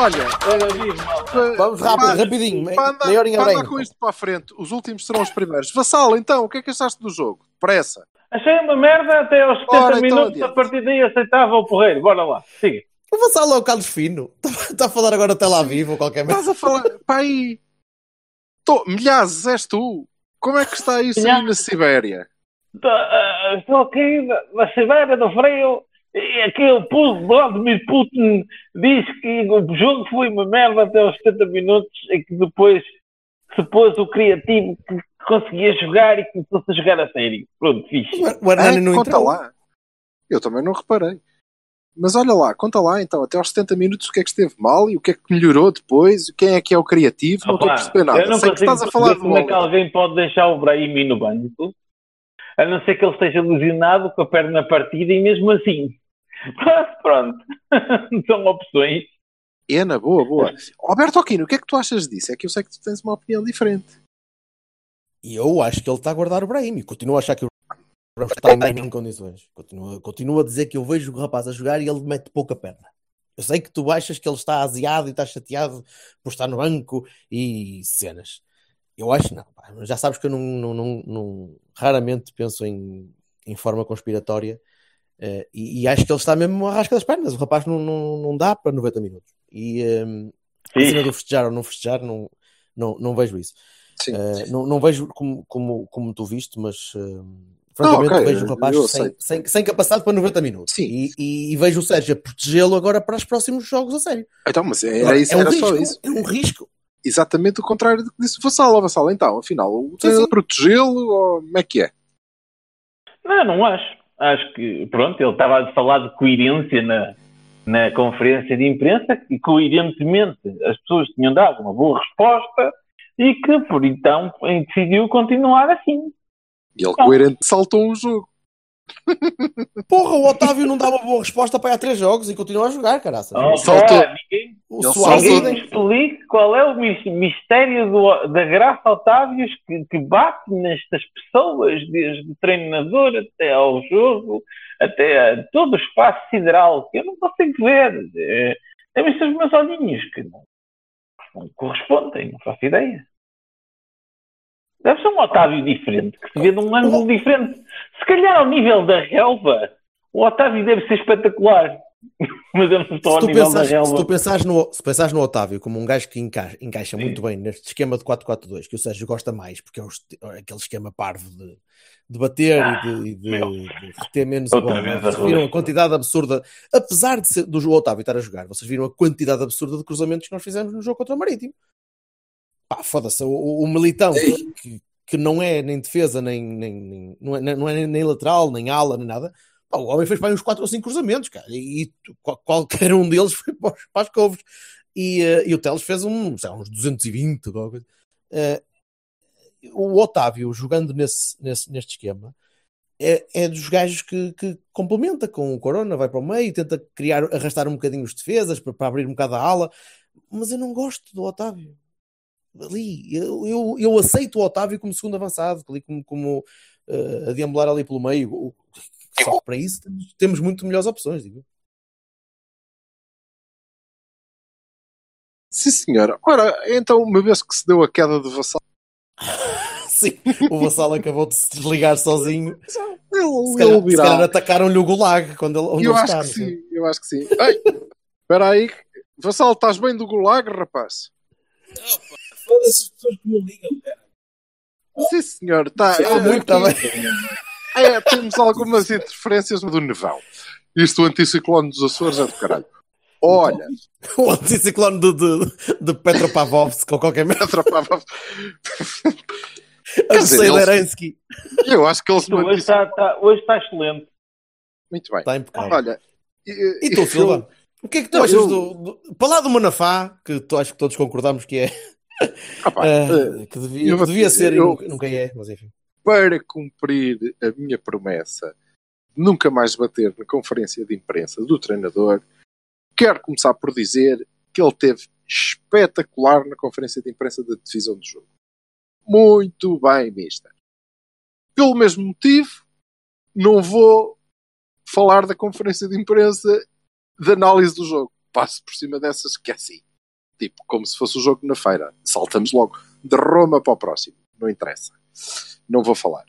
Olha, Vamos rápido, rapidinho. me- para andar, Meia horinha bem. com isto para a frente, os últimos serão os primeiros. Vassal, então, o que é que achaste do jogo? Pressa. Achei uma merda até aos 70 Ora, então, minutos. adiante. a partir daí aceitava o porreiro. Bora lá, siga. O Vassalo é o Carlos Fino. Está a falar agora até lá vivo ou qualquer merda. Estás a falar. Pai. Tô, milhares, és tu. Como é que está isso aí na Sibéria? Tô, ah, Estou aqui na- Sibéria do Frio aquele puto Vladimir Putin diz que o jogo foi uma merda até aos 70 minutos e que depois se pôs o criativo que conseguia jogar e começou-se a jogar a sério. Pronto, fixe. O Hernani É, não conta entrou. lá. Eu também não reparei. Mas olha lá, conta lá então, até aos 70 minutos o que é que esteve mal e o que é que melhorou depois, quem é que é o criativo, não estou a Opa, perceber nada. Eu não Sei que estás a falar como é que alguém pode deixar o Brahimi no banco, a não ser que ele esteja lesionado com a perna partida e mesmo assim. Pronto. São opções. É, na boa, boa. Alberto Aquino, o que é que tu achas disso? É que eu sei que tu tens uma opinião diferente. E eu acho que ele está a guardar o Brahim. Continuo a achar que o Brahim está em condições. Continuo, continuo a dizer que eu vejo o rapaz a jogar e ele mete pouca perna. Eu sei que tu achas que ele está aziado e está chateado por estar no banco e cenas. Eu acho que não. pá. Já sabes que eu não, não- não- não- raramente penso em, em forma conspiratória eh, e, e acho que ele está mesmo à rasca das pernas. O rapaz não, não, não dá para 90 minutos. E ehm, a cena do festejar ou não festejar, não, não, não vejo isso. Sim. Uh, não, não vejo como, como, como tu viste, mas uh, francamente ok, vejo o rapaz sem, sem, sem capacidade para 90 minutos. Sim. E, e- e vejo o Sérgio a protegê-lo agora para os próximos jogos a sério. Então, mas era, Agora, isso, é um era risco, só isso. É um risco. Exatamente o contrário do que disse o Vassal. Ó, Vassal, então, afinal, o Sim, treinador sim. protegê-lo ou como é que é? Não, não acho. Acho que, pronto, ele estava a falar de coerência na, na conferência de imprensa e coerentemente as pessoas tinham dado uma boa resposta e que, por então, decidiu continuar assim. E ele coerente saltou um jogo. Porra, o Otávio não dá uma boa resposta para ir a três jogos e continua a jogar, caraça. Oh, saltou. pá, ninguém, o saltou. ninguém me explique qual é o mis- mistério do- da Graça Otávios que, que bate nestas pessoas, desde o treinador até ao jogo, até a todo o espaço sideral, que eu não consigo ver. É, Tem visto os meus olhinhos que não, não correspondem, não faço ideia. Deve ser um Otávio diferente, que se vê de um ângulo diferente. Se calhar ao nível da relva, o Otávio deve ser espetacular. Mas eu não estou Se ao nível da pensares, se relva. tu pensares no, se pensares no Otávio como um gajo que encaixa, encaixa muito bem neste esquema de 4-4-2, que o Sérgio gosta mais, porque é o est- aquele esquema parvo de, de bater e de, de- meu. de reter menos a bola. vez Vocês viram a quantidade absurda, apesar de ser, do Otávio estar a jogar, vocês viram a quantidade absurda de cruzamentos que nós fizemos no jogo contra o Marítimo. Pá, foda-se, o, o- Militão, que, que não é nem defesa, nem, nem, nem- não, é, não é nem lateral, nem ala, nem nada. Pá, o homem fez para uns 4 ou 5 cruzamentos, cara, e, qual- qualquer um deles foi para os, para as couves. E, eh, e o Teles fez um, sei uns 220, qualquer coisa. Eh, o Otávio, jogando nesse, nesse, neste esquema, é, é dos gajos que, que complementa com o Corona, vai para o meio, tenta criar, arrastar um bocadinho os defesas para, para abrir um bocado a ala, mas eu não gosto do Otávio. Ali, eu, eu, eu aceito o Otávio como segundo avançado, ali como, como eh, a deambular ali pelo meio. Só que para isso temos, temos muito melhores opções, digo. Sim, senhora. Ora, então, uma vez que se deu a queda do Vassal, Sim, o Vassal acabou de se desligar sozinho. ele, Se ele calhar, calhar atacaram-lhe o gulag quando ele, onde Eu ele acho está. que sei. sim, eu acho que sim. Espera aí. Vassal, estás bem do gulag, rapaz? Foda-se as pessoas que me ligam, cara. Sim, senhor. Tá, Sim, é, muito, tá bem. é, temos algumas interferências do nevão. Isto, o anticiclone dos Açores, é do caralho. Olha, O anticiclone de, de, de Petropavlovsk ou qualquer merda. atrapava. A dizer, Seileransky. Eu acho que eles hoje, está, está- hoje está excelente. Muito bem. Está impecável. Olha, E e tu, Silva? O que é que tu Não, achas eu- do, do- Para lá do Manafá, que tu acho que todos concordamos que é. Eh, que devia, eu devia ser e eu- nunca, nunca é, mas enfim. para cumprir a minha promessa de nunca mais bater na conferência de imprensa do treinador, quero começar por dizer que ele teve espetacular na conferência de imprensa da divisão do jogo. Muito bem, mister. Pelo mesmo motivo, não vou falar da conferência de imprensa de análise do jogo. Passo por cima dessas que é assim. Tipo, como se fosse o jogo na feira. Saltamos logo de Roma para o próximo. Não interessa. Não vou falar.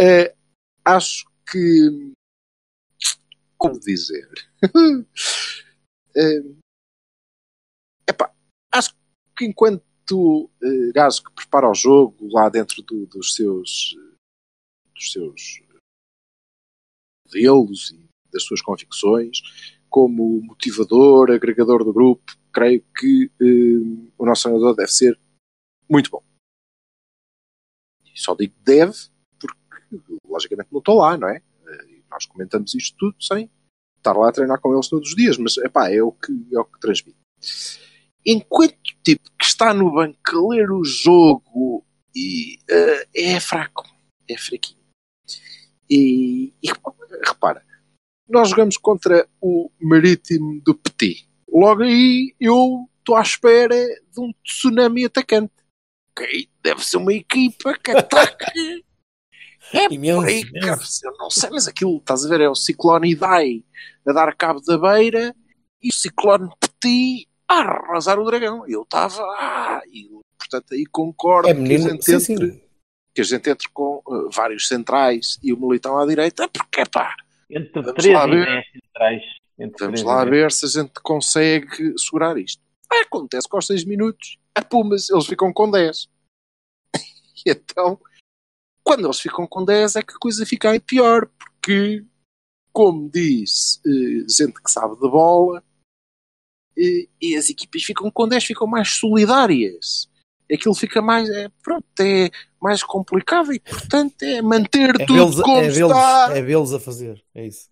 Eh, acho que. Como dizer? Eh, epá, acho que enquanto eh, gajo que prepara o jogo lá dentro do- dos seus. dos seus modelos e das suas convicções, como motivador, agregador do grupo, creio que eh, o nosso treinador deve ser muito bom. E só digo deve, porque logicamente não estou lá, não é? E nós comentamos isto tudo sem estar lá a treinar com eles todos os dias, mas epá, é o que, é o que transmite. Enquanto o tipo que está no banco a ler o jogo e, eh, é fraco, é fraquinho. E, e repara, nós jogamos contra o Marítimo do Petit. Logo aí eu estou à espera de um tsunami atacante. Ok, deve ser uma equipa que ataque. É Imenso, por aí, imenso. cara, eu não sei, mas aquilo, estás a ver, é o Ciclone Idai a dar cabo da beira e o Ciclone Petit a arrasar o dragão. Eu estava, ah, e, portanto aí concordo É que a gente Sim, entre sim. que a gente entre com uh, vários centrais e o Militão à direita, porque pá, Entre Vamos 3 lá e ver. 10 centrais. Entre vamos lá ver se a gente consegue segurar isto. Ah, acontece que aos 6 minutos, a Pumas, eles ficam com 10. E então, quando eles ficam com 10 é que a coisa fica aí pior, porque, como diz eh, gente que sabe de bola, eh, e as equipas ficam com 10, ficam mais solidárias. Aquilo fica mais, é, pronto, é mais complicado e, portanto, é manter É tudo como é vê-los- está é vê-los a fazer. É isso.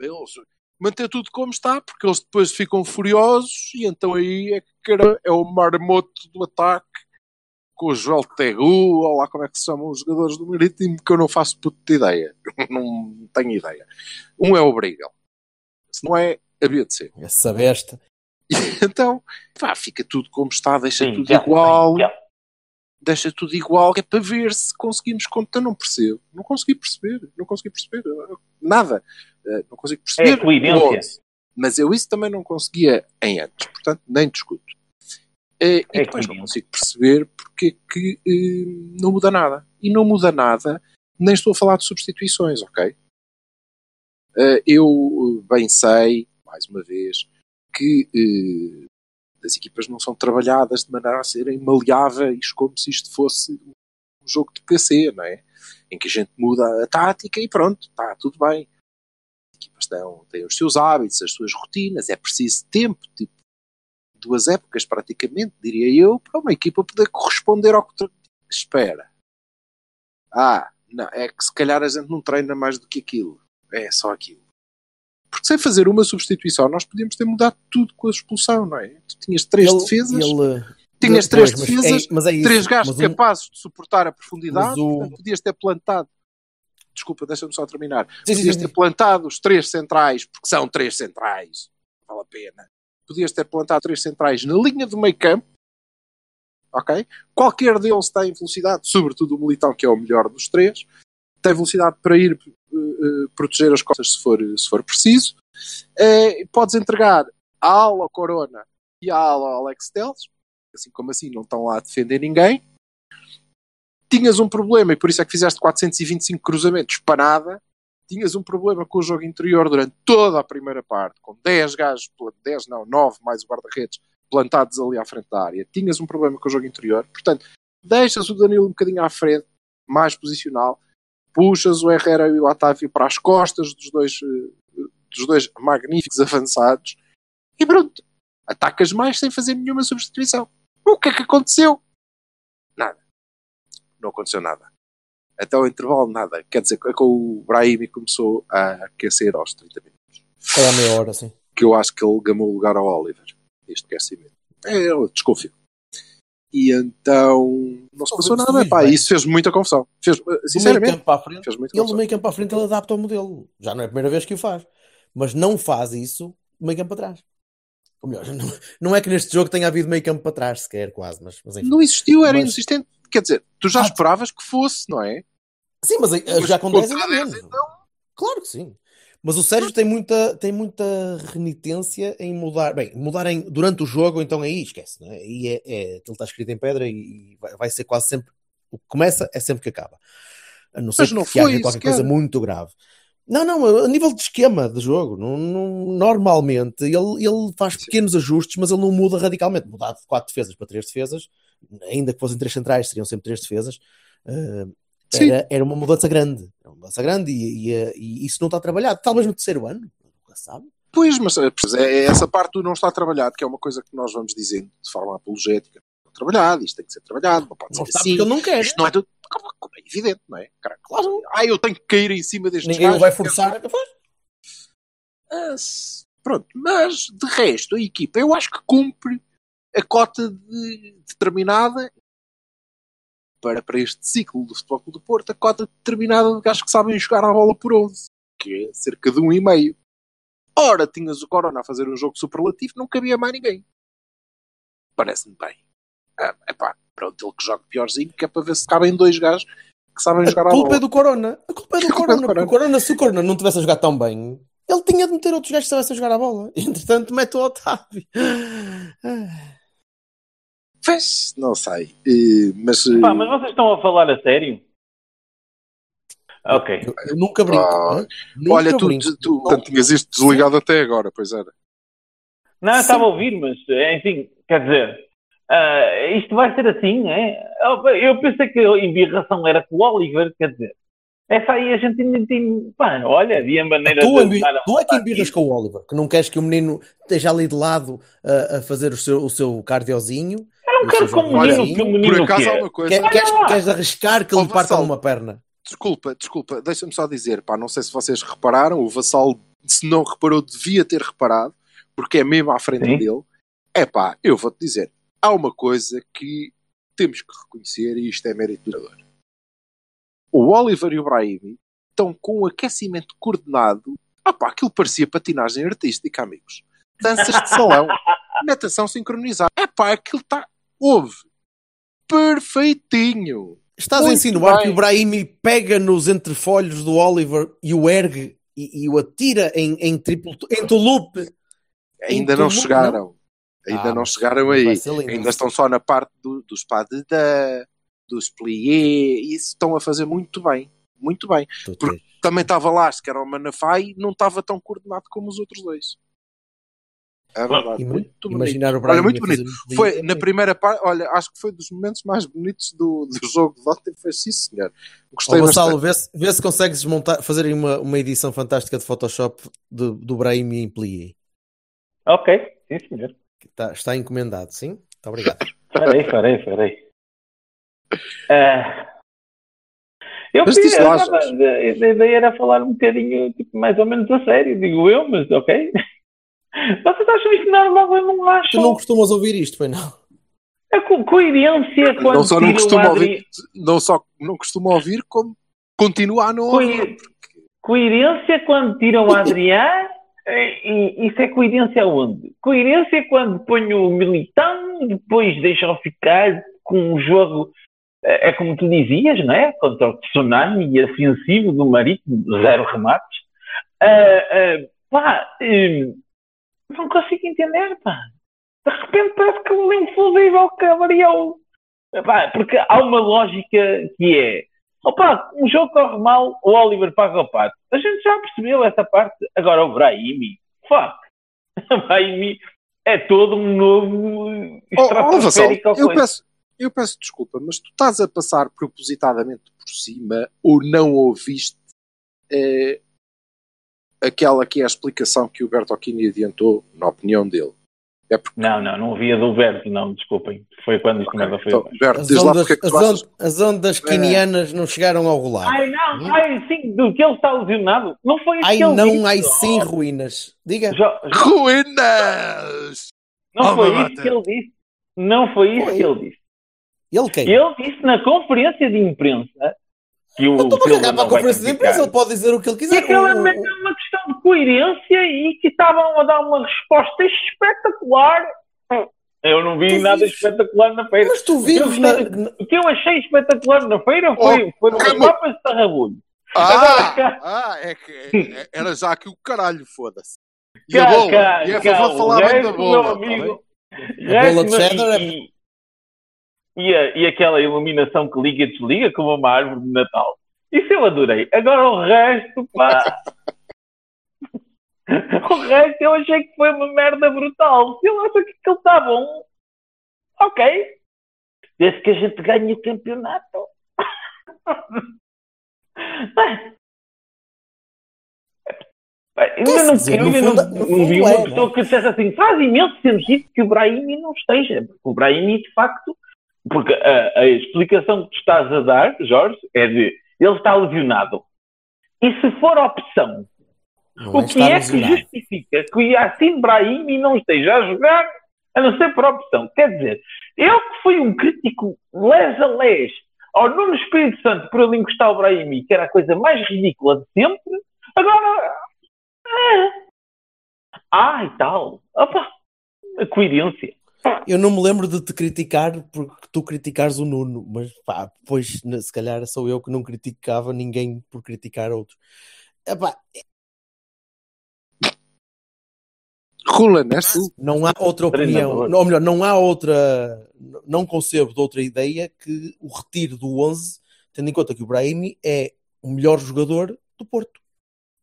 Manter tudo como está, porque eles depois ficam furiosos e então aí é que é o marmoto do ataque com o Joel Tegu, ou lá como é que se chamam os jogadores do Marítimo, que eu não faço puta de ideia. não tenho ideia. Um é o Brigel. Se não é, havia de ser. Essa besta. Então, pá, fica tudo como está, deixa Sim, tudo já, igual. já. Deixa tudo igual, que é para ver se conseguimos contar. Não percebo. Não consegui perceber. Não consegui perceber. Nada. Eh, Não consigo É perceber. a coerência. o onze. Mas eu isso também não conseguia em antes, portanto, nem discuto. Eh, e É depois não consigo perceber porque é que eh, não muda nada. E não muda nada, nem estou a falar de substituições, ok? Eu bem sei, mais uma vez, que as equipas não são trabalhadas de maneira a serem maleáveis como se isto fosse um jogo de PC, não é? Em que a gente muda a tática e pronto, está tudo bem as equipas têm, têm os seus hábitos, as suas rotinas, é preciso tempo, tipo duas épocas praticamente, diria eu, para uma equipa poder corresponder ao que espera. Ah, não, é que se calhar a gente não treina mais do que aquilo. É só aquilo. Porque sem fazer uma substituição, nós podíamos ter mudado tudo com a expulsão, não é? Tu tinhas três Ele- defesas, ele- tinhas Pois, três mas defesas, é- mas é três gajos Mas um- capazes de suportar a profundidade, o- portanto, podias ter plantado. Desculpa, deixa-me só terminar. Sim, Podias sim, ter sim. plantado os três centrais, porque são três centrais, vale a pena. Podias ter plantado três centrais na linha do meio campo, ok? Qualquer deles tem velocidade, sobretudo o Militão, que é o melhor dos três, tem velocidade para ir eh, proteger as costas se for, se for preciso. Eh, podes entregar a ala Corona e a ala Alex Telles, assim como assim não estão lá a defender ninguém. Tinhas um problema, e por isso é que fizeste 425 cruzamentos para nada. Tinhas um problema com o jogo interior durante toda a primeira parte, com 10 gajos, 10 não, 9 mais o guarda-redes plantados ali à frente da área. Tinhas um problema com o jogo interior, portanto, deixas o Danilo um bocadinho à frente, mais posicional, puxas o Herrera e o Otávio para as costas dos dois, dos dois magníficos avançados e pronto. Atacas mais sem fazer nenhuma substituição. O que é que aconteceu? Nada. Não aconteceu nada. Até o intervalo, nada. Quer dizer, com o Brahimi começou a aquecer aos 30 minutos. Foi à meia hora, sim. Que eu acho que ele gamou o lugar ao Oliver. Este aquecimento. É, eu desconfio. E então não se passou nada. Pá, isso fez muita confusão. Fez, Do meio sinceramente, campo para a frente, fez muita ele do confusão. meio campo para a frente ele adapta o modelo. Já não é a primeira vez que o faz. Mas não faz isso do meio campo para trás. Ou melhor, não, não é que neste jogo tenha havido meio campo para trás, sequer quase, mas, mas. Não existiu, era Mas- inexistente. Quer dizer, tu já Ah, esperavas que fosse, não é? Sim, mas, eh, Mas já 10 ainda 10, menos. Claro que sim. Mas o Sérgio tem muita, tem muita renitência em mudar. Bem, mudar em, durante o jogo, então aí esquece, não é? E é, é, aquilo está escrito em pedra e, e vai, vai ser quase sempre. O que começa é sempre que acaba. A não ser Mas não que, que haja foi qualquer coisa muito grave. Não, não, a nível de esquema de jogo, não, não- normalmente ele, ele faz pequenos ajustes, mas ele não muda radicalmente. Mudar de 4 defesas para 3 defesas, ainda que fossem 3 centrais, seriam sempre 3 defesas. eh, Sim. era, era uma mudança grande. Era uma mudança grande e, e, e isso não está trabalhado. Talvez no terceiro ano, nunca sabe. Pois, mas é, pois é, essa parte do não está trabalhado, que é uma coisa que nós vamos dizendo de forma apologética. Trabalhado, isto tem que ser trabalhado, não pode Não ser assim. porque ele não quer. Isto não é tudo. Como, é evidente, não é? Caralho, claro. Ah, eu tenho que cair em cima deste Ninguém o vai forçar. Ah, s- pronto, mas de resto, a equipa, eu acho que cumpre a cota de- determinada para, para este ciclo do Futebol Clube do Porto, a cota determinada de gajos que sabem jogar a bola por 11, que é cerca de um e meio. Ora, tinhas o Corona a fazer um jogo superlativo, não cabia mais ninguém. Parece-me bem. Ah, epá, pronto, ele que joga piorzinho, que é para ver se cabem dois gajos que sabem jogar A a culpa bola. é do Corona. A culpa é do A culpa é do Corona. porque O Corona, se o Corona não tivesse a jogar tão bem, ele tinha de meter outros gajos que soubessem jogar a bola. Entretanto, mete o Otávio. Pois, não sei. Eh, mas, eh, Pá, mas vocês estão a falar a sério? Ok. Eu, eu nunca brinco. Ah, hã? Nunca olha, tu, brinco. tu, tu portanto, tinhas isto desligado até agora, pois era. Não, estava a ouvir, mas enfim, quer dizer, ah, isto vai ser assim, é? Eu pensei que a embirração era com o Oliver, quer dizer, essa aí a gente ainda tem. Pá, olha, havia maneira Tu, de. tu é que embirras com o Oliver, que não queres que o menino esteja ali de lado a, a fazer o seu, o seu cardiozinho. Eu não quero que o menino, que o menino Por acaso há quer. uma coisa. Quer- queres, queres arriscar que ele parta Vassal. uma perna? Desculpa, desculpa, deixa-me só dizer, pá, não sei se vocês repararam, o Vassal, se não reparou, devia ter reparado, porque é mesmo à frente Sim. dele. É pá, eu vou-te dizer, há uma coisa que temos que reconhecer, e isto é mérito do jogador. O Oliver e o Brahimi estão com um aquecimento coordenado. Ah pá, aquilo parecia patinagem artística, amigos. Danças de salão, natação sincronizada. É pá, aquilo está. Houve. Perfeitinho. Estás a Muito insinuar bem. que o Brahimi pega nos entrefolhos do Oliver e o ergue e, e o atira em, em triplo em tulupe? Ainda Em não chegaram. Ainda Ah, não chegaram aí. Ainda estão só na parte do, dos dents, dos pliés, e isso estão a fazer muito bem. Muito bem. Porque também estava lá, se que era o Manafai, não estava tão coordenado como os outros dois. É verdade. Ima- muito bonito. imaginar o Olha, Brahimi muito bonito. um Foi na primeira parte, olha, acho que foi dos momentos mais bonitos do, do jogo de ontem. Foi sim, senhor. Gostei Vassalo, bastante. vê se, vê se consegues montar, fazer aí uma, uma edição fantástica de Photoshop do, do Brahimi em plié. Ok, sim senhor. Que Está, está encomendado, sim? Muito obrigado. Farei, farei, farei. Ah, eu Mas queria, diz lá, a, a- a ideia era falar um bocadinho, tipo, mais ou menos a sério, digo eu, mas ok. Vocês acham isto normal? Eu não Tu acho. não costumas ouvir isto, pois não? A co coerência quando Não só não Adri- ouvir, não só não costuma ouvir, como continua a não ouvir. Coer- Coerência quando tiram o Adrián, e isso é coerência aonde? Coerência quando ponho o Militão, depois deixam ficar com um jogo, é é como tu dizias, não é? Contra o tsunami ofensivo do Marítimo, zero remates. Ah, ah, pá, hum, não consigo entender, pá. De repente parece que um infusível que abriu. Pá, porque há uma lógica que é Opa, um jogo corre mal, o Oliver paga o pato. A gente já percebeu essa parte. Agora o Brahimi, fuck. O Brahimi é todo um novo Oh, oh, estratosférico. eu peço, eu peço desculpa, mas tu estás a passar propositadamente por cima ou não ouviste eh, aquela que é a explicação que o Bertolini adiantou, na opinião dele. É porque Não, não, não havia do Berto, não, desculpem. Foi quando isto merda foi então. Berto, As ondas, é que as ondas quinianas não chegaram ao rolar. Ai, não, ai, sim, do que ele está lesionado. Não foi isso Ai que ele não, disse. ai sim, ruínas. Diga. Jo- Jo- Ruínas! não Oh, foi isso que ele disse. Não foi isso Foi. que ele disse. Ele quem? Ele disse na conferência de imprensa que o Eu estou a Silva cagar para a não vai conferência de criticar. imprensa, ele pode dizer o que ele E quiser. aquilo é O- o- mesmo uma questão de coerência e que estavam a dar uma resposta espetacular. Eu não vi Tu nada vives- espetacular na feira. Mas tu O que vives na. gostei- na- O que eu achei espetacular na feira foi, Oh, foi umas calma. papas de tarrabulho. Ah, Agora, ah, é que é- era já aqui o caralho, foda-se. E cá, a bola? cá, e é a cá, favor de falar bem da bola. meu tá amigo, bem? A bola de cheddar é- e, a- e aquela iluminação que liga e desliga como uma árvore de Natal. Isso eu adorei. Agora o resto, pá. o resto eu achei que foi uma merda brutal. Se ele acha que aquilo está bom, ok. Desde que a gente ganhe o campeonato. Ainda não, dizer, ainda fundo- não, vi é, uma né? pessoa que dissesse assim: faz imenso sentido que o Brahimi não esteja. Porque o Brahimi, de facto, porque a, a explicação que tu estás a dar, Jorge, é de ele está lesionado. E se for opção, Não o que é que lesionado. justifica que o Yassin Brahimi não esteja a jogar a não ser por opção? Quer dizer, eu que fui um crítico les a les ao Nuno Espírito Santo por ele encostar o Brahimi, que era a coisa mais ridícula de sempre, agora. É. Ah, e tal. Opa, a coerência. Eu não me lembro de te criticar porque tu criticares o Nuno, mas pá, pois se calhar sou eu que não criticava ninguém por criticar outros. Epá, Rula, nesta. não há outra opinião, Treinador. ou melhor, não há outra, não concebo de outra ideia que o retiro do 11, tendo em conta que o Brahimi é o melhor jogador do Porto.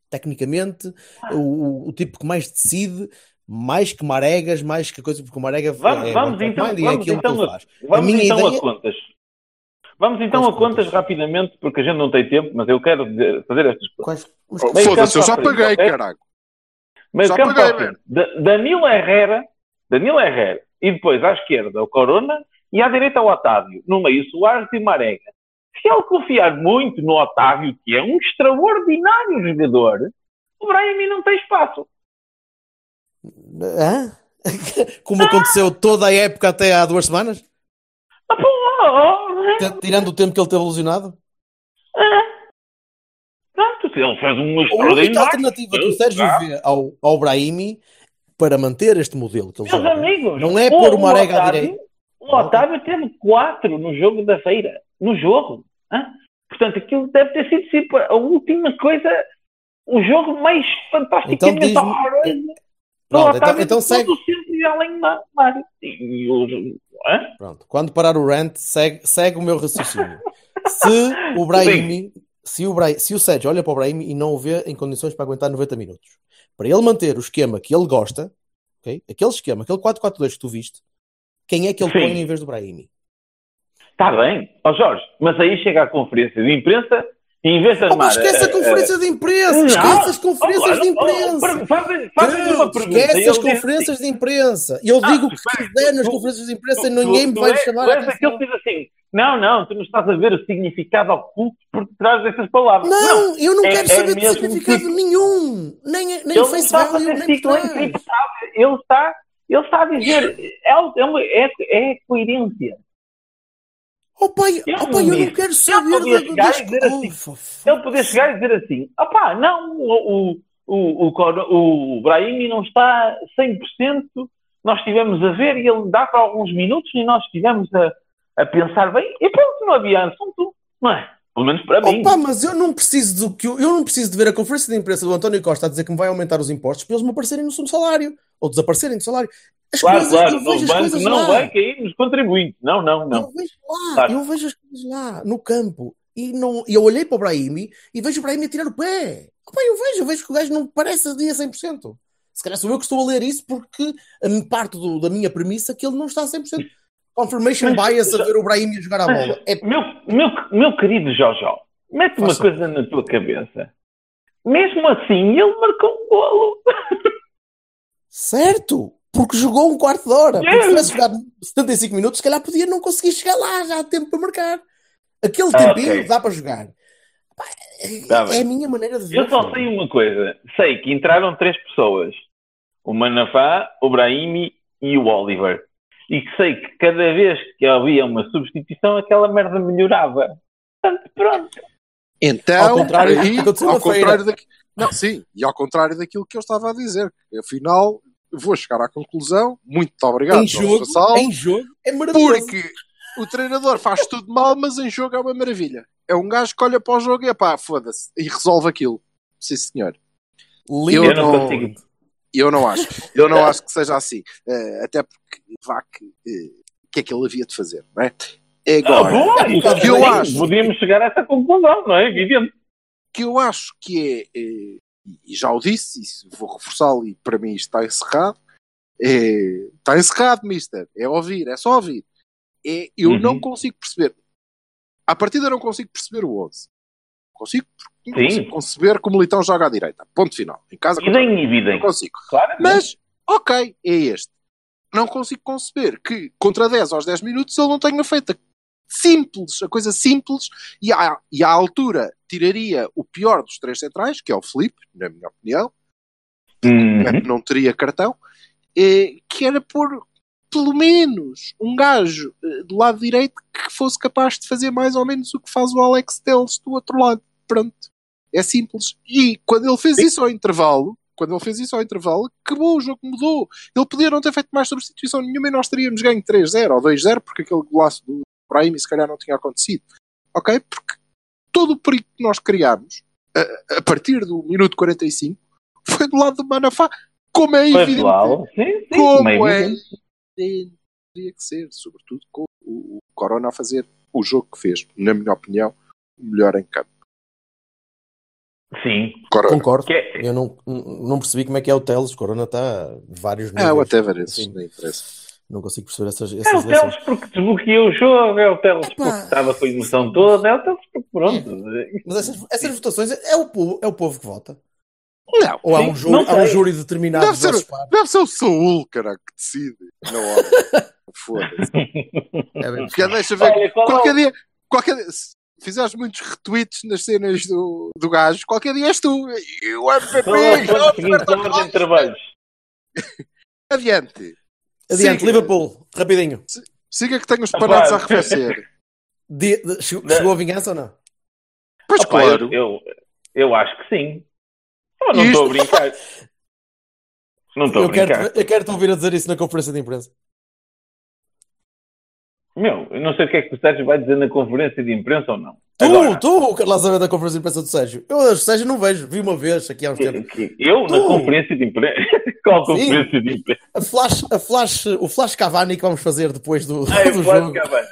Tecnicamente, Ah. o- o tipo que mais decide, mais que Maregas, mais que coisa, porque o Marega Vamos- é, vamos é então- e é vamos aquilo então que ele faz. Vamos minha então ideia- a contas. Vamos então Quais a contas contas? rapidamente, porque a gente não tem tempo, mas eu quero fazer estas coisas. Quais- mas Foda-se, eu já frente, paguei, ok? caralho. Meio Já campo paguei, Danilo Herrera, Danilo Herrera, e depois à esquerda o Corona e à direita o Otávio. No meio Soares e Marega. Se ele confiar muito no Otávio, que é um extraordinário jogador, o Brahimi não tem espaço. Hã? Como aconteceu toda a época até há duas semanas? Ah, oh, T- Tirando o tempo que ele teve lesionado? ah. Ele fez um A única alternativa que o Sérgio vê ao, ao Brahimi para manter este modelo que ele Meus joga amigos, não é pôr o Marega à direita. O Otávio teve quatro no jogo da feira. No jogo. hã? Portanto, aquilo deve ter sido tipo, a última coisa, o jogo mais fantasticamente Então horroroso. Pronto, então, então segue. e além da hã? Pronto, quando parar o rant, segue, segue o meu raciocínio. Se o Brahimi, se o, Brahimi, se o Sérgio olha para o Brahimi e não o vê em condições para aguentar 90 minutos, para ele manter o esquema que ele gosta, ok? aquele esquema, aquele 4-4-2 que tu viste, quem é que ele Sim. põe em vez do Brahimi? Está bem, ó Jorge, mas aí chega à conferência de imprensa e Oh, mas esquece a eh, conferência de imprensa! Não. Esquece as conferências de Oh, oh, imprensa! oh, Fazem Não, uma pergunta. esquece e as diz conferências de imprensa. Eu Ah, digo o que quiser nas tu- conferências de imprensa e Tu- ninguém tu- me vai chamar tu és aquele que diz assim: não, não, tu não estás a ver o significado oculto por detrás dessas palavras. Não, eu não é- quero é saber de significado tipo- nenhum. Nem, nem ele não face value, nem trás. Ele está, ele está a dizer: é, é, é, é coerência. Oh pai, Eu oh, pai, eu não quero saber podia da- chegar das e dizer assim. Ele poder chegar e dizer assim: opá, não, o, o, o, o, Brahimi não está 100%, nós estivemos a ver e ele dá para alguns minutos e nós estivemos a, a pensar bem, e pronto, não havia assunto, não é? Pelo menos para mim. Opa, mas eu não preciso do que eu, eu não preciso de ver a conferência de imprensa do António Costa a dizer que me vai aumentar os impostos para eles me aparecerem no sumo salário ou desaparecerem do salário. As Claro, coisas, claro, as banco não lá. vai cair nos contribuintes. Não, não, não. Eu vejo lá, Claro. eu vejo as coisas lá, no campo. E não, eu olhei para o Brahimi e vejo o Brahimi a tirar o pé. Opa, eu vejo, eu vejo que o gajo não parece a dia 100%. Se calhar sou eu que estou a ler isso porque parte do- da minha premissa que ele não está a 100%. Confirmation Mas- bias a ver o Brahimi a jogar a bola. É Meu, meu, meu querido Jojo, mete uma Faça. coisa na tua cabeça. Mesmo assim, ele marcou um golo. certo. Porque jogou um quarto de hora. Porque se Yeah. tivesse jogado 75 minutos, se calhar podia não conseguir chegar lá, já há tempo para marcar. Aquele Ah, tempinho ok. dá para jogar. Pá, é, Tá é bem. a minha maneira de ver. Eu só sei uma coisa. Sei que entraram três pessoas. O Manafá, o Brahimi e o Oliver. E que sei que cada vez que havia uma substituição, aquela merda melhorava. Portanto, pronto. Então, Ao contrário ao contrário. Não, sim, e ao contrário daquilo que eu estava a dizer. Afinal, vou chegar à conclusão. Muito obrigado, em jogo, Vassal, em jogo é maravilhoso. porque o treinador faz tudo mal, mas em jogo é uma maravilha. É um gajo que olha para o jogo e pá, foda-se, e resolve aquilo. Sim, senhor. Lindo. Eu não. Eu não acho. Eu não acho que seja assim. Eh, até porque, vá que. O que é que ele havia de fazer, não é? Ah, Agora, bom, isso o que eu sim, acho, Podíamos chegar a essa conclusão, não é? Evidente. que eu acho que é, eh, e já o disse, e vou reforçá-lo, e para mim isto está encerrado. É, está encerrado, mister. É ouvir, é só ouvir. É, eu Uhum. não consigo perceber. À partida, eu não consigo perceber o 11. Consigo, não Sim. consigo conceber que o Militão joga à direita. Ponto final. Em casa, Idem e não consigo. Claro. Mas, ok, é este. Não consigo conceber que contra 10 aos 10 minutos ele não tenha feito simples, a coisa simples, e à, e à altura tiraria o pior dos três centrais, que é o Felipe, na minha opinião, Uhum. não teria cartão, eh, que era pôr pelo menos um gajo eh, do lado direito que fosse capaz de fazer mais ou menos o que faz o Alex Telles do outro lado. Pronto. É simples. E quando ele fez isso ao intervalo, quando ele fez isso ao intervalo, acabou, o jogo mudou. Ele podia não ter feito mais substituição nenhuma e nós teríamos ganho 3-0 ou 2-0, porque aquele golaço do Brahim se calhar não tinha acontecido. Ok? Porque todo o perigo que nós criámos, a, a partir do minuto 45, foi do lado do Manafá, como é Foi evidente. Sim, sim. Como como é evidente. Teria que ser, sobretudo com o, o Corona a fazer o jogo que fez, na minha opinião, o melhor em campo. Sim. Corona. Concordo. Que é- Eu não, não percebi como é que é o Teles. Corona está vários níveis. Ah, whatever, isso Enfim, não interessa. Não consigo perceber essas, É essas o relações. Teles porque desbloqueou o jogo, é o Teles Epá. porque estava com a emoção toda, é o Teles porque pronto. Mas essas, essas votações é o, povo, é o povo que vota? Não, Ou há um júri, não há um júri determinado Deve ser- deve ser o Saúl, cara, que decide. Não. Foda-se. É Porque deixa ver. Olha, é o- qualquer dia, qualquer dia, se fizeres muitos retweets nas cenas do, do gajo, qualquer dia és tu. E o MPP, é o? Adiante. Adiante, Siga. Liverpool, rapidinho. Siga que tenho os Opa. panados a arrefecer. Di- de- chegou, chegou a vingança ou não? Pois Opa, claro. Eu, eu, eu acho que sim. Eu não estou a brincar. Não estou a Eu quero, brincar. eu quero te ouvir a dizer isso na conferência de imprensa. Meu, eu não sei o que é que o Sérgio vai dizer na conferência de imprensa ou não. Tu, Agora, tu, quero lá saber da conferência de imprensa do Sérgio. Eu o Sérgio não vejo, vi uma vez aqui há uns tempos. eu na Tu. conferência de imprensa. Qual conferência de imprensa? A flash, a flash, o flash Cavani que vamos fazer depois do, Ah, do Flash jogo. Cavani.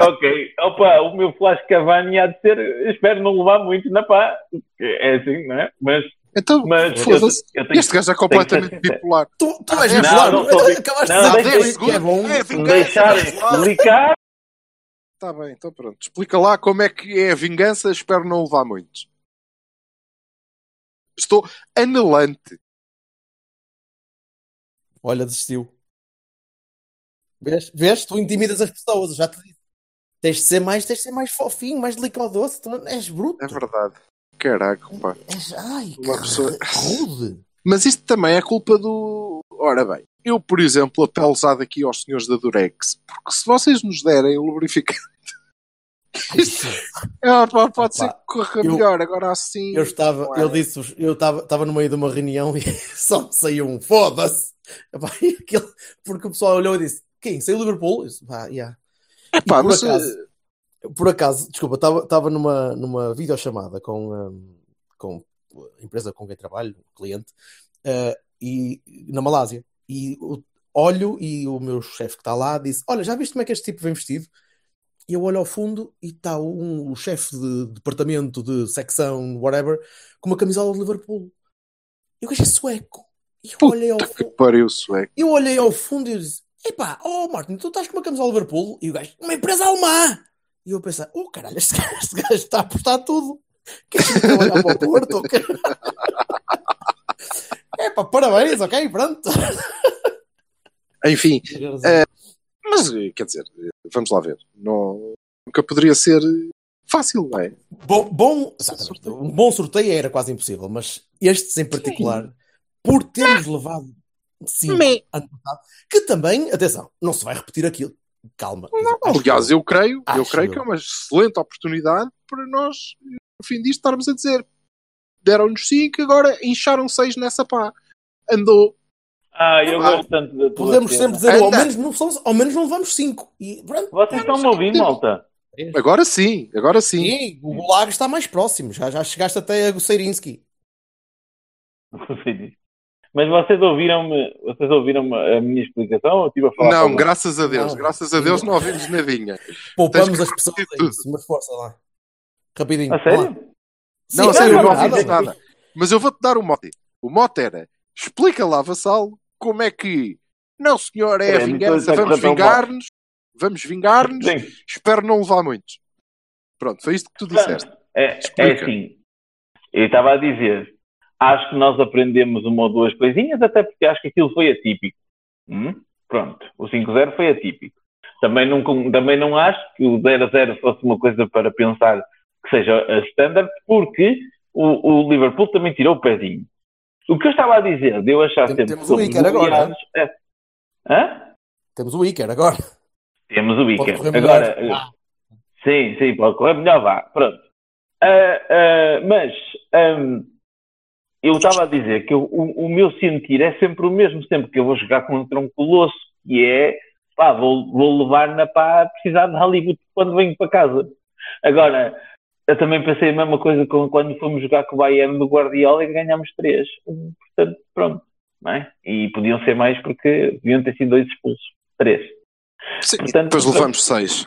ok. Opa, o meu Flash Cavani há de ser. Espero não levar muito na pá. É assim, não é? Mas. Então, mas eu, eu tenho, Este gajo é completamente bipolar. Tu, tu és Não, bipolar, não então sou bi- acabaste não, de dizer que- é bom. É, bipolar. explicar. Está bem, então pronto. Explica lá como é que é a vingança. Espero não levar muitos. Estou anelante. Olha, desistiu. Vês? Vês? Tu intimidas as pessoas, eu já te disse. Tens de ser mais, tens de ser mais fofinho, mais delicado doce. Tu és bruto. É verdade. Caraca, pá. És, ai, Uma pessoa- rude. Mas isto também é culpa do. Ora bem, eu, por exemplo, apelo já daqui aos senhores da Durex, porque se vocês nos derem o lubrificante, isto é, pá, pode ser que corra eu- melhor. Agora assim. Eu estava, não é? eu disse, eu estava, estava no meio de uma reunião e só me saiu um foda-se. Epá, aquilo- Porque o pessoal olhou e disse: Quem? Saiu Liverpool? Eu disse, pá, yeah. Epá, por mas, acaso- eh, Por acaso, desculpa, estava, numa, numa videochamada com, hum, com a empresa com quem trabalho, o cliente, eh, e na Malásia. E o- olho e o meu chefe que está lá disse: Olha, já viste como é que este tipo vem vestido? E eu olho ao fundo e está um, o chefe de departamento de secção, whatever, com uma camisola de Liverpool. E gajo é sueco. E eu olhei ao que fundo. pariu, sueco. Eu olhei ao fundo e eu disse: Epá, oh Martin, tu estás com uma camisola de Liverpool? E o gajo, uma empresa alemã! E eu pensei: Oh caralho, este gajo, este gajo está a apostar tudo. Queres trabalhar para o Porto? Epá, parabéns, ok, pronto. Enfim, eh, mas eh, quer dizer, eh, vamos lá ver. Não, nunca poderia ser eh, fácil, não é? Bom, bom, um bom sorteio era quase impossível, mas estes em particular, por termos levado cinco Me- que também, atenção, não se vai repetir aquilo. Calma. Acho Aliás, que- eu creio, eu creio eu. que é uma excelente oportunidade para nós, no fim disto, estarmos a dizer deram-nos 5, agora incharam 6 nessa pá. Andou. Ah, eu Ah, gosto tanto da tua podemos sempre dizer, ao Anda. menos, não somos, ao menos não. E, pronto. Vocês estão-me a ouvir, malta? Agora sim, agora sim. Sim, o Gulag está mais próximo. Já, já chegaste até a Gusseirinski. Mas vocês ouviram-me vocês ouviram a minha explicação? Eu estive a falar Não, graças a Deus, Não. graças a Deus não ouvimos nadinha. Poupamos as pessoas a isso, mas força lá. Rapidinho. A vá lá. sério? Não, a Sim, sério, não, não não, ouvimos nada. nada. Mas eu vou-te dar o mote. O mote era: explica lá, Vassalo, como é que. Não, senhor, é a É, então vingança, a vamos vingar-nos, vamos vingar-nos, espero não levar muitos. Pronto, foi isto que tu disseste. É, é assim, eu estava a dizer, acho que nós aprendemos uma ou duas coisinhas, até porque acho que aquilo foi atípico. Hum? Pronto, o 5-0 foi atípico. Também não, também não acho que o 0-0 fosse uma coisa para pensar que seja a standard, porque o, o Liverpool também tirou o pezinho. O que eu estava a dizer, de eu achar Tem- sempre temos o Iker agora, goleados, é... Hã? Temos o Iker agora. Temos o Iker. Agora, eh, sim, sim, pode correr melhor, vá. Pronto. Ah, ah, mas ahm, eu estava a dizer que eu- o, o meu sentir é sempre o mesmo, sempre que eu vou jogar contra um colosso, que é pá, vou, vou levar na pá a precisar de Hollywood quando venho para casa. Agora, eu também pensei a mesma coisa com, quando fomos jogar com o Bayern do Guardiola e ganhámos três. Portanto, pronto. Não é? E podiam ser mais porque deviam ter sido dois expulsos. Três. Sim, Portanto, depois pronto. levamos 6.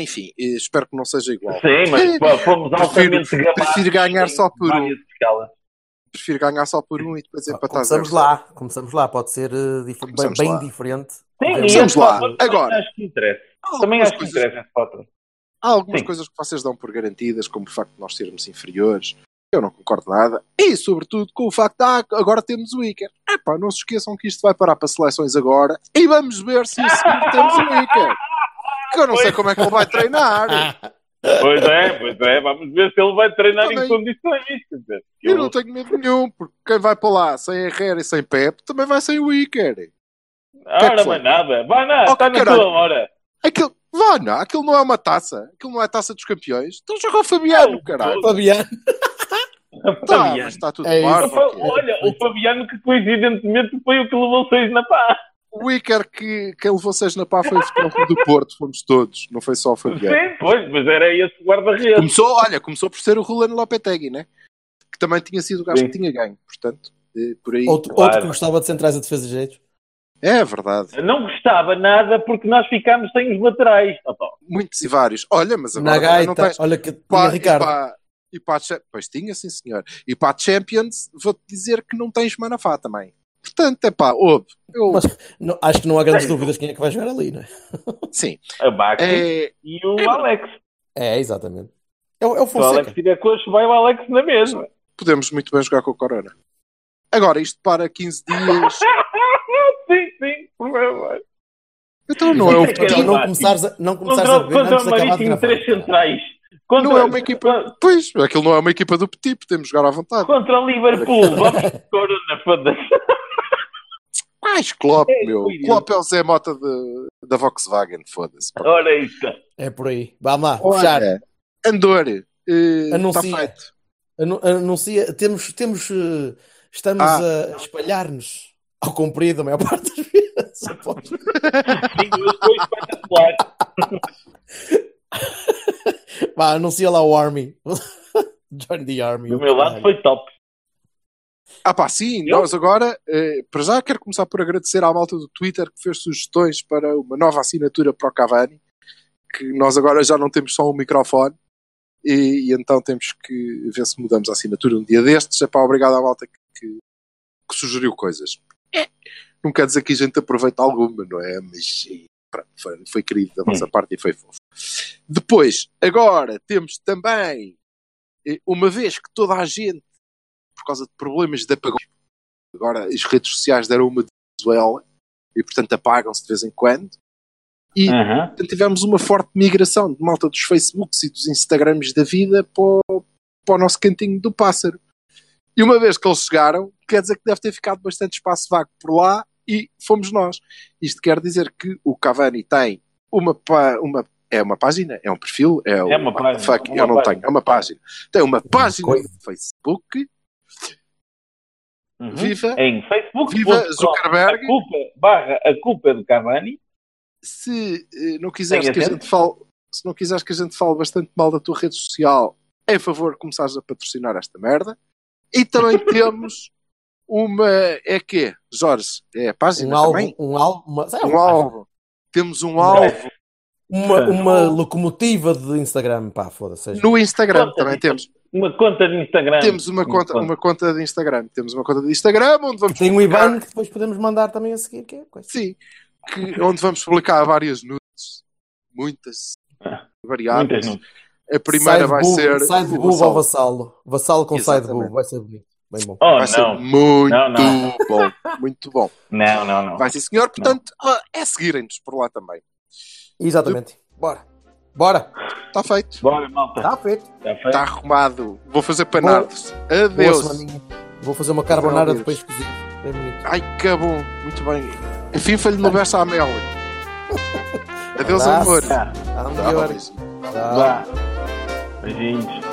Enfim, eh, espero que não seja igual. Sim, mas pô, fomos Prefiro- altamente gabados. prefiro ganhar só por um. escalas. Prefiro ganhar só por um e depois empatar Começamos zero. lá. Começamos lá. Pode ser eh, dif- bem, Começamos bem lá. diferente. Sim, esse lá. Agora. acho que interessa. Também acho que interessa. Há algumas Sim. coisas que vocês dão por garantidas, como o facto de nós sermos inferiores. Eu não concordo nada. E, sobretudo, com o facto de ah, agora temos o Iker. Epá, não se esqueçam que isto vai parar para seleções agora e vamos ver se seguir temos o Iker. Que eu não sei como é que ele vai treinar. Pois é, pois é. Vamos ver se ele vai treinar Também. em condições. Dizer, Eu não tenho medo nenhum, porque quem vai para lá sem Herrera e sem Pep também vai sem o Iker. que é Ora, foi? mais nada. Vai nada, Oh, está na tua hora. Aquilo, vá, não, aquilo não é uma taça. Aquilo não é taça dos campeões. Então joga o Fabiano, caralho. Fabiano. Tá, Fabiano. mas está tudo É Fa- Olha, o Fabiano que coincidentemente foi o que levou seis na pá. O Iker que quem levou seis na pá foi o Futebol Clube do Porto, fomos todos, não foi só o Fabiano. Sim, pois, mas era esse guarda-redes. Começou, olha, começou por ser o Rolando Lopetegui, né? Que também tinha sido o gajo Sim. que tinha ganho, portanto, eh, por aí. Outro, Claro. outro que gostava de centrais a defesa de jeito. É verdade. Não gostava nada porque nós ficámos sem os laterais. Muitos e vários. Olha, mas Na agora não gaita, tens. olha que Pá, e Ricardo. pá- e para a pois tinha, sim senhor. E para a Champions, vou-te dizer que não tens Manafá também. Portanto, é pá, ouve. Eu, Mas não- acho que não há grandes dúvidas quem é que vai jogar ali, não é? sim. A Bacri É, e o é- Alex. É, exatamente. É, o- é o Se o Alex Fonseca. tiver coxo, vai o Alex na mesma. podemos muito bem jogar com o Corona. Agora, isto para 15 dias. sim, sim, por favor. Então não é o Para o não começares a, não começares Contra, a o- beber contra o Marítimo, três centrais. Contra, Não é uma equipa. Pois, aquilo não é uma equipa do Petit, podemos jogar à vontade. Contra o Liverpool, vamos Corona, foda-se. Mais Klopp, É, meu. foi Klopp é o Zé Mota de, da Volkswagen, foda-se. Ora isso. É por aí. Vamos lá, fechar. Olha, Andor, eh, está Anuncia. feito. Anu- Anuncia, temos, temos, eh, estamos Ah. a espalhar-nos ao comprido a maior parte das vezes. Sim, mas foi espetacular. Vá, anuncia lá o Army. Join the Army. Do meu lado foi top. Ah pá, sim, Eu? nós agora, eh, para já quero começar por agradecer à malta do Twitter que fez sugestões para uma nova assinatura para o Cavani, que nós agora já não temos só um microfone, e, e então temos que ver se mudamos a assinatura um dia destes. É pá, obrigado à malta que, que- que sugeriu coisas. É, não quer dizer que a gente aproveite alguma, não é? Mas pronto, foi, foi querido da vossa parte e foi fofo. Depois, agora temos também, eh, uma vez que toda a gente por causa de problemas de apagão. Agora as redes sociais deram uma de Venezuela. e portanto apagam-se de vez em quando. E Aham. portanto, tivemos uma forte migração de malta dos Facebooks e dos Instagrams da vida para o, para o nosso cantinho do pássaro. E uma vez que eles chegaram, quer dizer que deve ter ficado bastante espaço vago por lá e fomos nós. Isto quer dizer que o Cavani tem uma, uma é uma página, é um perfil, é, o- uma página, fuck, uma eu não página. tenho, é uma página. Tem uma página no Facebook, Uhum. viva, Em Facebook. viva Zuckerberg. A culpa, barra, a culpa do Cavani. se eh, não quiseres Tem que a gente fale, se não quiseres que a gente fale bastante mal da tua rede social, é a favor começares a patrocinar esta merda. E também temos uma, é que Jorge, é a página Um também? álbum, um álbum, uma, é, Um álbum. Temos um álbum uma, uma locomotiva de Instagram, pá, foda-se. no Instagram, Conta também temos. Uma conta de Instagram. Temos uma conta, uma conta de Instagram. Temos uma conta de Instagram onde vamos Tem um publicar- IBAN que depois podemos mandar também a seguir, que é coisa. Sim, que, onde vamos publicar várias nudes, muitas Ah, variáveis. Muitas. A primeira Side vai boob- ser Side o boob Vassalo. ao vassalo. Vassalo com side Exatamente. boob. Vai ser bonito. Bem bom. Oh, Vai ser não. muito Não, não. bom. Muito bom. Não, não, não. Vai sim, senhor. Portanto, ah, é seguirem-nos por lá também. Exatamente. Bora. Bora. Está feito. Bora, malta. Está feito. Está feito. Está arrumado. Vou fazer panardos. Boa Adeus. semaninha. Vou fazer uma carbonara Adeus. depois cozido. Bem bonito. Ai, que bom. Muito bem. Enfim, foi-lhe no verso à mel. Adeus, amor. Tá. Tá. Tá. Vá. Beijinhos.